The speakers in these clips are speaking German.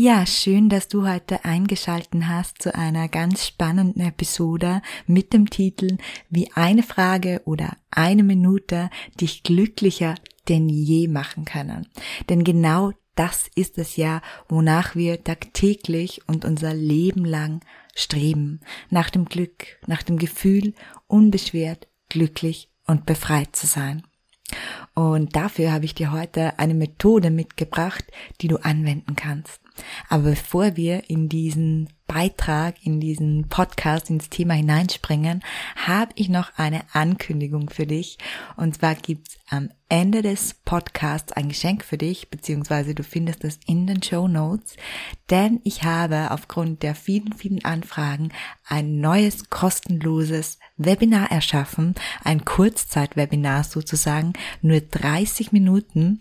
Ja, schön, dass du heute eingeschalten hast zu einer ganz spannenden Episode mit dem Titel Wie eine Frage oder eine Minute dich glücklicher denn je machen können. Denn genau das ist es ja, wonach wir tagtäglich und unser Leben lang streben. Nach dem Glück, nach dem Gefühl, unbeschwert, glücklich und befreit zu sein. Und dafür habe ich dir heute eine Methode mitgebracht, die du anwenden kannst. Aber bevor wir in diesen Beitrag, in diesen Podcast, ins Thema hineinspringen, habe ich noch eine Ankündigung für dich. Und zwar gibt's am Ende des Podcasts ein Geschenk für dich, beziehungsweise du findest es in den Show Notes, denn ich habe aufgrund der vielen, vielen Anfragen ein neues kostenloses Webinar erschaffen, ein Kurzzeitwebinar sozusagen, nur 30 Minuten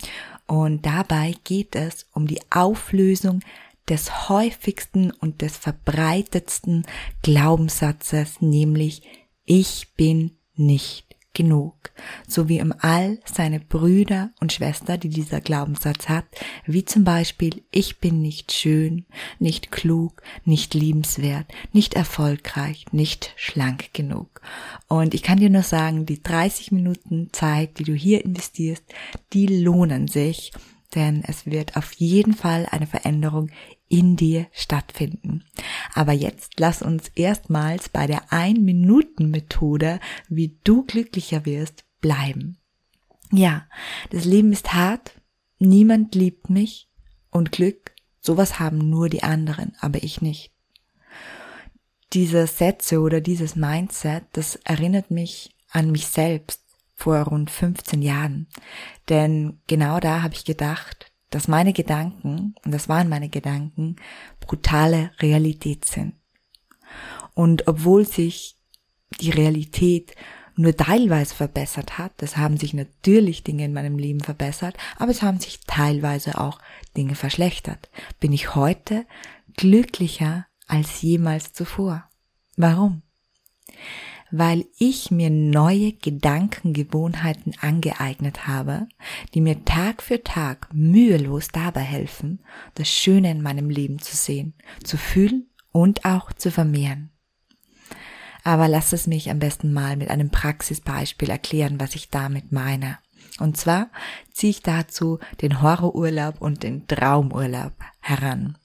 und dabei geht es um die Auflösung des häufigsten und des verbreitetsten Glaubenssatzes, nämlich ich bin nicht genug, so wie im All seine Brüder und Schwester, die dieser Glaubenssatz hat, wie zum Beispiel ich bin nicht schön, nicht klug, nicht liebenswert, nicht erfolgreich, nicht schlank genug. Und ich kann dir nur sagen, die 30 Minuten Zeit, die du hier investierst, die lohnen sich, denn es wird auf jeden Fall eine Veränderung in dir stattfinden. Aber jetzt lass uns erstmals bei der Ein-Minuten-Methode, wie du glücklicher wirst, bleiben. Ja, das Leben ist hart, niemand liebt mich und Glück, sowas haben nur die anderen, aber ich nicht. Diese Sätze oder dieses Mindset, das erinnert mich an mich selbst vor rund 15 Jahren. Denn genau da habe ich gedacht, dass meine Gedanken, und das waren meine Gedanken, brutale Realität sind. Und obwohl sich die Realität nur teilweise verbessert hat, es haben sich natürlich Dinge in meinem Leben verbessert, aber es haben sich teilweise auch Dinge verschlechtert, bin ich heute glücklicher als jemals zuvor. Warum? Weil ich mir neue Gedankengewohnheiten angeeignet habe, die mir Tag für Tag mühelos dabei helfen, das Schöne in meinem Leben zu sehen, zu fühlen und auch zu vermehren. Aber lass es mich am besten mal mit einem Praxisbeispiel erklären, was ich damit meine. Und zwar ziehe ich dazu den Horrorurlaub und den Traumurlaub heran.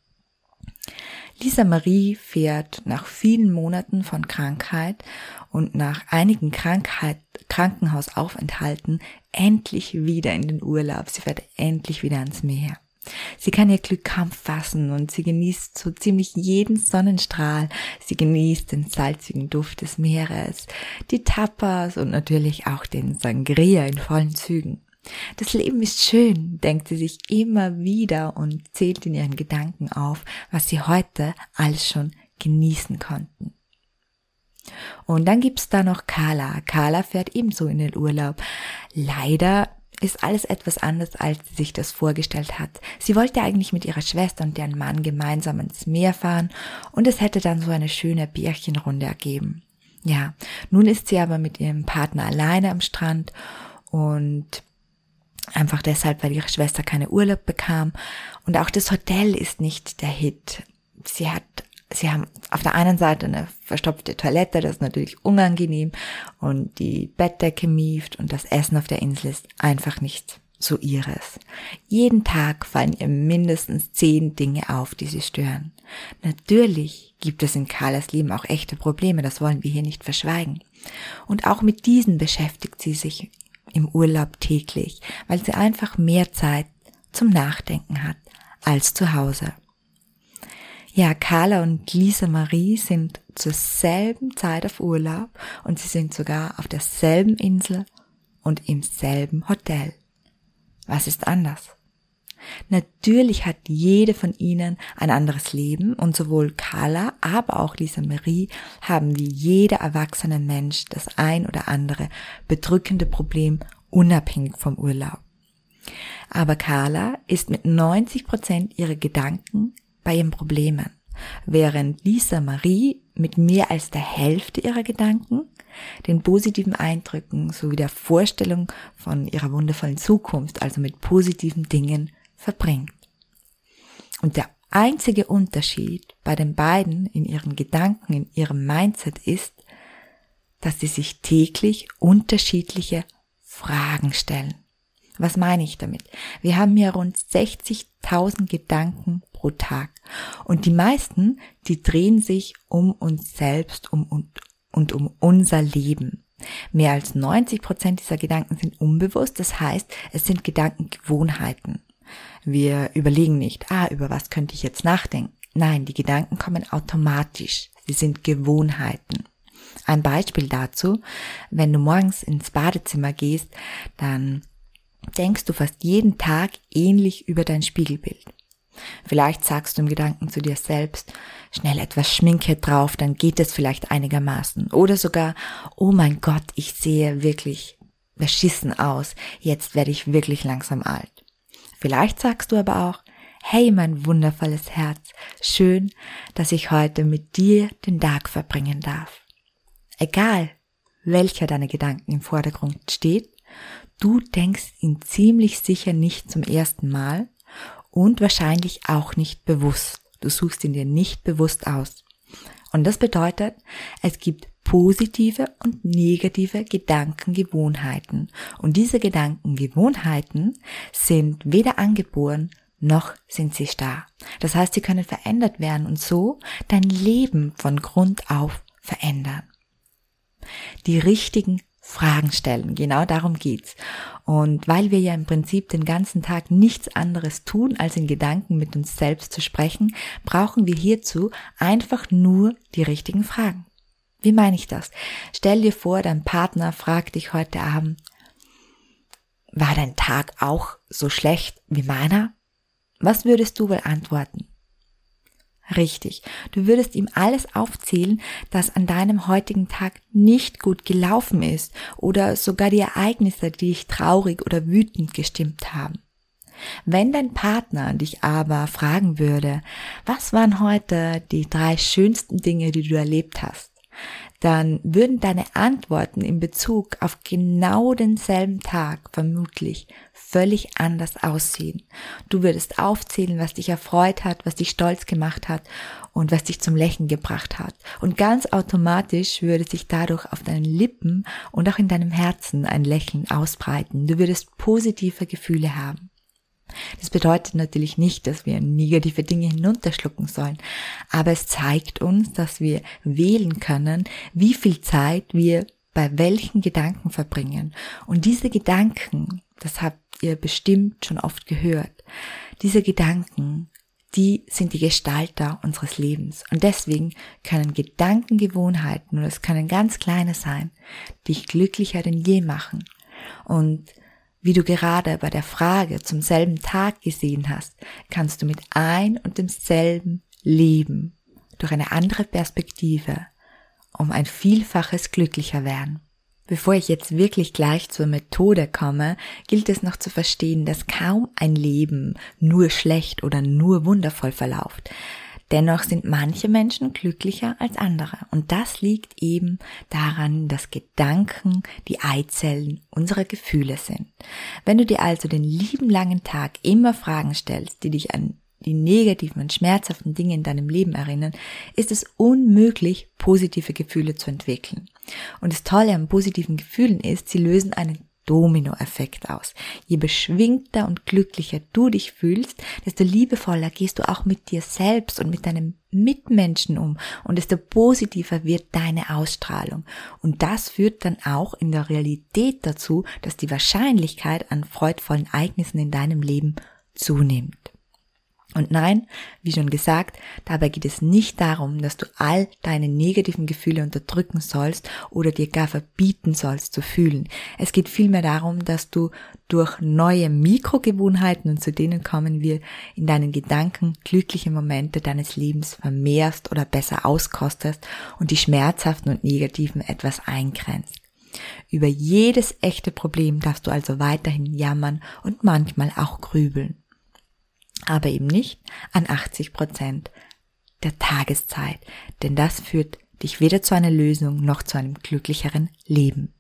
Lisa Marie fährt nach vielen Monaten von Krankheit und nach einigen Krankheit, Krankenhausaufenthalten endlich wieder in den Urlaub. Sie fährt endlich wieder ans Meer. Sie kann ihr Glück kaum fassen und sie genießt so ziemlich jeden Sonnenstrahl. Sie genießt den salzigen Duft des Meeres, die Tapas und natürlich auch den Sangria in vollen Zügen. Das Leben ist schön, denkt sie sich immer wieder und zählt in ihren Gedanken auf, was sie heute alles schon genießen konnten. Und dann gibt's da noch Carla. Carla fährt ebenso in den Urlaub. Leider ist alles etwas anders, als sie sich das vorgestellt hat. Sie wollte eigentlich mit ihrer Schwester und deren Mann gemeinsam ins Meer fahren und es hätte dann so eine schöne Bärchenrunde ergeben. Ja, nun ist sie aber mit ihrem Partner alleine am Strand und Einfach deshalb, weil ihre Schwester keine Urlaub bekam. Und auch das Hotel ist nicht der Hit. Sie hat, sie haben auf der einen Seite eine verstopfte Toilette, das ist natürlich unangenehm. Und die Bettdecke mieft und das Essen auf der Insel ist einfach nicht so ihres. Jeden Tag fallen ihr mindestens zehn Dinge auf, die sie stören. Natürlich gibt es in Carlas Leben auch echte Probleme, das wollen wir hier nicht verschweigen. Und auch mit diesen beschäftigt sie sich im Urlaub täglich, weil sie einfach mehr Zeit zum Nachdenken hat als zu Hause. Ja, Carla und Lisa Marie sind zur selben Zeit auf Urlaub und sie sind sogar auf derselben Insel und im selben Hotel. Was ist anders? Natürlich hat jede von ihnen ein anderes Leben und sowohl Carla, aber auch Lisa Marie haben wie jeder erwachsene Mensch das ein oder andere bedrückende Problem unabhängig vom Urlaub. Aber Carla ist mit 90 Prozent ihrer Gedanken bei ihren Problemen, während Lisa Marie mit mehr als der Hälfte ihrer Gedanken, den positiven Eindrücken sowie der Vorstellung von ihrer wundervollen Zukunft, also mit positiven Dingen, verbringt. Und der einzige Unterschied bei den beiden in ihren Gedanken, in ihrem Mindset ist, dass sie sich täglich unterschiedliche Fragen stellen. Was meine ich damit? Wir haben hier rund 60.000 Gedanken pro Tag. Und die meisten, die drehen sich um uns selbst um, und, und um unser Leben. Mehr als 90 Prozent dieser Gedanken sind unbewusst. Das heißt, es sind Gedankengewohnheiten. Wir überlegen nicht, ah, über was könnte ich jetzt nachdenken. Nein, die Gedanken kommen automatisch. Sie sind Gewohnheiten. Ein Beispiel dazu, wenn du morgens ins Badezimmer gehst, dann denkst du fast jeden Tag ähnlich über dein Spiegelbild. Vielleicht sagst du im Gedanken zu dir selbst, schnell etwas Schminke drauf, dann geht es vielleicht einigermaßen. Oder sogar, oh mein Gott, ich sehe wirklich beschissen aus, jetzt werde ich wirklich langsam alt. Vielleicht sagst du aber auch, hey mein wundervolles Herz, schön, dass ich heute mit dir den Tag verbringen darf. Egal, welcher deiner Gedanken im Vordergrund steht, du denkst ihn ziemlich sicher nicht zum ersten Mal und wahrscheinlich auch nicht bewusst. Du suchst ihn dir nicht bewusst aus. Und das bedeutet, es gibt positive und negative Gedankengewohnheiten. Und diese Gedankengewohnheiten sind weder angeboren noch sind sie starr. Das heißt, sie können verändert werden und so dein Leben von Grund auf verändern. Die richtigen Fragen stellen. Genau darum geht's. Und weil wir ja im Prinzip den ganzen Tag nichts anderes tun, als in Gedanken mit uns selbst zu sprechen, brauchen wir hierzu einfach nur die richtigen Fragen. Wie meine ich das? Stell dir vor, dein Partner fragt dich heute Abend, war dein Tag auch so schlecht wie meiner? Was würdest du wohl antworten? Richtig. Du würdest ihm alles aufzählen, das an deinem heutigen Tag nicht gut gelaufen ist oder sogar die Ereignisse, die dich traurig oder wütend gestimmt haben. Wenn dein Partner dich aber fragen würde, was waren heute die drei schönsten Dinge, die du erlebt hast, dann würden deine Antworten in Bezug auf genau denselben Tag vermutlich völlig anders aussehen. Du würdest aufzählen, was dich erfreut hat, was dich stolz gemacht hat und was dich zum Lächeln gebracht hat. Und ganz automatisch würde sich dadurch auf deinen Lippen und auch in deinem Herzen ein Lächeln ausbreiten. Du würdest positive Gefühle haben. Das bedeutet natürlich nicht, dass wir negative Dinge hinunterschlucken sollen, aber es zeigt uns, dass wir wählen können, wie viel Zeit wir bei welchen Gedanken verbringen. Und diese Gedanken, das habt ihr bestimmt schon oft gehört, diese Gedanken, die sind die Gestalter unseres Lebens. Und deswegen können Gedankengewohnheiten, und es können ganz kleine sein, dich glücklicher denn je machen. Und wie du gerade bei der Frage zum selben Tag gesehen hast, kannst du mit ein und demselben Leben durch eine andere Perspektive um ein Vielfaches glücklicher werden. Bevor ich jetzt wirklich gleich zur Methode komme, gilt es noch zu verstehen, dass kaum ein Leben nur schlecht oder nur wundervoll verläuft. Dennoch sind manche Menschen glücklicher als andere. Und das liegt eben daran, dass Gedanken die Eizellen unserer Gefühle sind. Wenn du dir also den lieben langen Tag immer Fragen stellst, die dich an die negativen und schmerzhaften Dinge in deinem Leben erinnern, ist es unmöglich, positive Gefühle zu entwickeln. Und das Tolle an positiven Gefühlen ist, sie lösen einen Dominoeffekt aus. Je beschwingter und glücklicher du dich fühlst, desto liebevoller gehst du auch mit dir selbst und mit deinem Mitmenschen um und desto positiver wird deine Ausstrahlung. Und das führt dann auch in der Realität dazu, dass die Wahrscheinlichkeit an freudvollen Ereignissen in deinem Leben zunimmt. Und nein, wie schon gesagt, dabei geht es nicht darum, dass du all deine negativen Gefühle unterdrücken sollst oder dir gar verbieten sollst zu fühlen. Es geht vielmehr darum, dass du durch neue Mikrogewohnheiten, und zu denen kommen wir in deinen Gedanken, glückliche Momente deines Lebens vermehrst oder besser auskostest und die schmerzhaften und negativen etwas eingrenzt. Über jedes echte Problem darfst du also weiterhin jammern und manchmal auch grübeln aber eben nicht an 80 Prozent der Tageszeit, denn das führt dich weder zu einer Lösung noch zu einem glücklicheren Leben.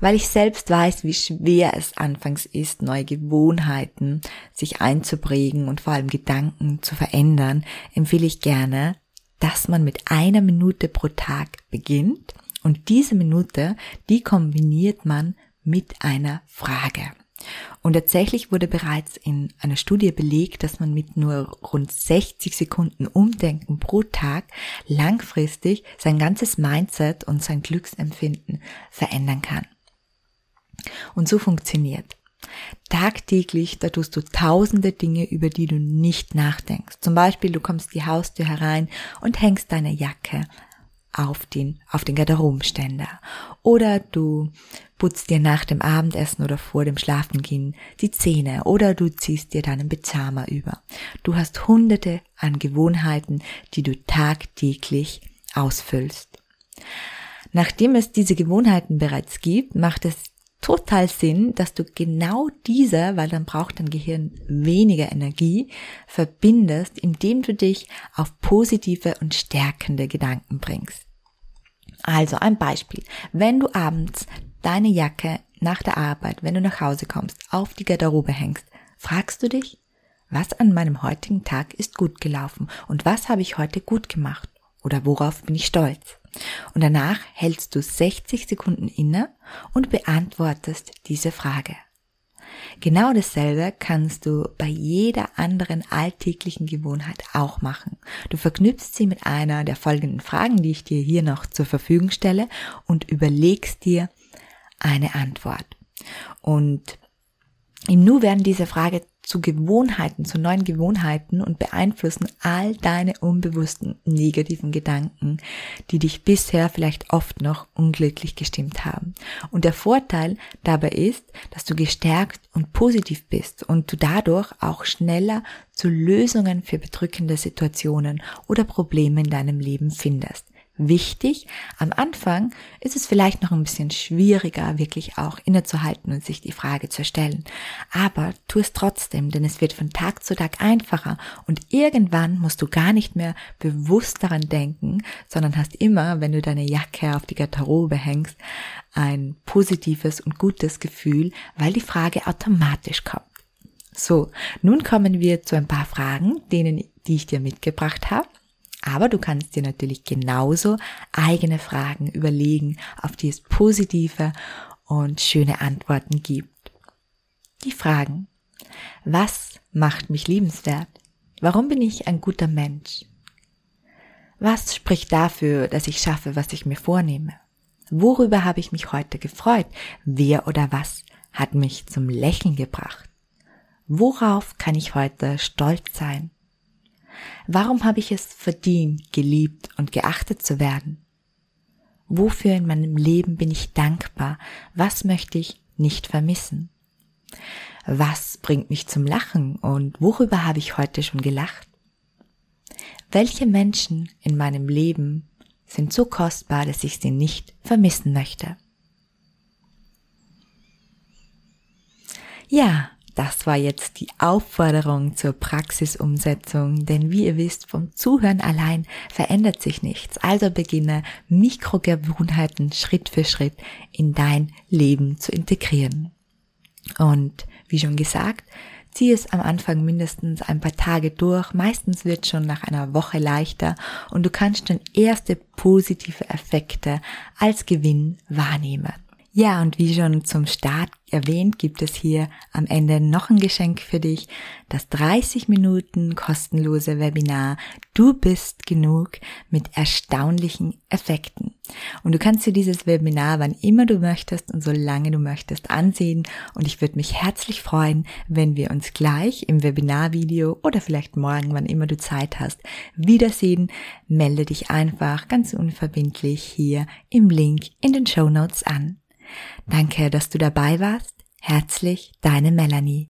Weil ich selbst weiß, wie schwer es anfangs ist, neue Gewohnheiten sich einzuprägen und vor allem Gedanken zu verändern, empfehle ich gerne, dass man mit einer Minute pro Tag beginnt und diese Minute, die kombiniert man mit einer Frage. Und tatsächlich wurde bereits in einer Studie belegt, dass man mit nur rund 60 Sekunden Umdenken pro Tag langfristig sein ganzes Mindset und sein Glücksempfinden verändern kann. Und so funktioniert. Tagtäglich, da tust du tausende Dinge, über die du nicht nachdenkst. Zum Beispiel, du kommst die Haustür herein und hängst deine Jacke auf den, auf den Garderobenständer. Oder du putzt dir nach dem Abendessen oder vor dem Schlafengehen die Zähne oder du ziehst dir deinen Pyjama über. Du hast hunderte an Gewohnheiten, die du tagtäglich ausfüllst. Nachdem es diese Gewohnheiten bereits gibt, macht es total Sinn, dass du genau diese, weil dann braucht dein Gehirn weniger Energie, verbindest, indem du dich auf positive und stärkende Gedanken bringst. Also ein Beispiel. Wenn du abends deine Jacke nach der Arbeit, wenn du nach Hause kommst, auf die Garderobe hängst, fragst du dich, was an meinem heutigen Tag ist gut gelaufen und was habe ich heute gut gemacht oder worauf bin ich stolz? Und danach hältst du 60 Sekunden inne und beantwortest diese Frage. Genau dasselbe kannst du bei jeder anderen alltäglichen Gewohnheit auch machen. Du verknüpfst sie mit einer der folgenden Fragen, die ich dir hier noch zur Verfügung stelle und überlegst dir eine Antwort. Und im Nu werden diese Frage zu Gewohnheiten, zu neuen Gewohnheiten und beeinflussen all deine unbewussten negativen Gedanken, die dich bisher vielleicht oft noch unglücklich gestimmt haben. Und der Vorteil dabei ist, dass du gestärkt und positiv bist und du dadurch auch schneller zu Lösungen für bedrückende Situationen oder Probleme in deinem Leben findest wichtig. Am Anfang ist es vielleicht noch ein bisschen schwieriger, wirklich auch innezuhalten und sich die Frage zu stellen. Aber tu es trotzdem, denn es wird von Tag zu Tag einfacher und irgendwann musst du gar nicht mehr bewusst daran denken, sondern hast immer, wenn du deine Jacke auf die Garderobe hängst, ein positives und gutes Gefühl, weil die Frage automatisch kommt. So, nun kommen wir zu ein paar Fragen, denen, die ich dir mitgebracht habe. Aber du kannst dir natürlich genauso eigene Fragen überlegen, auf die es positive und schöne Antworten gibt. Die Fragen. Was macht mich liebenswert? Warum bin ich ein guter Mensch? Was spricht dafür, dass ich schaffe, was ich mir vornehme? Worüber habe ich mich heute gefreut? Wer oder was hat mich zum Lächeln gebracht? Worauf kann ich heute stolz sein? Warum habe ich es verdient, geliebt und geachtet zu werden? Wofür in meinem Leben bin ich dankbar? Was möchte ich nicht vermissen? Was bringt mich zum Lachen und worüber habe ich heute schon gelacht? Welche Menschen in meinem Leben sind so kostbar, dass ich sie nicht vermissen möchte? Ja, das war jetzt die Aufforderung zur Praxisumsetzung, denn wie ihr wisst, vom Zuhören allein verändert sich nichts. Also beginne Mikrogewohnheiten Schritt für Schritt in dein Leben zu integrieren. Und wie schon gesagt, zieh es am Anfang mindestens ein paar Tage durch. Meistens wird schon nach einer Woche leichter und du kannst schon erste positive Effekte als Gewinn wahrnehmen. Ja, und wie schon zum Start erwähnt, gibt es hier am Ende noch ein Geschenk für dich. Das 30 Minuten kostenlose Webinar Du bist genug mit erstaunlichen Effekten. Und du kannst dir dieses Webinar wann immer du möchtest und solange du möchtest ansehen. Und ich würde mich herzlich freuen, wenn wir uns gleich im Webinarvideo oder vielleicht morgen, wann immer du Zeit hast, wiedersehen. Melde dich einfach ganz unverbindlich hier im Link in den Show Notes an. Danke, dass du dabei warst. Herzlich, deine Melanie.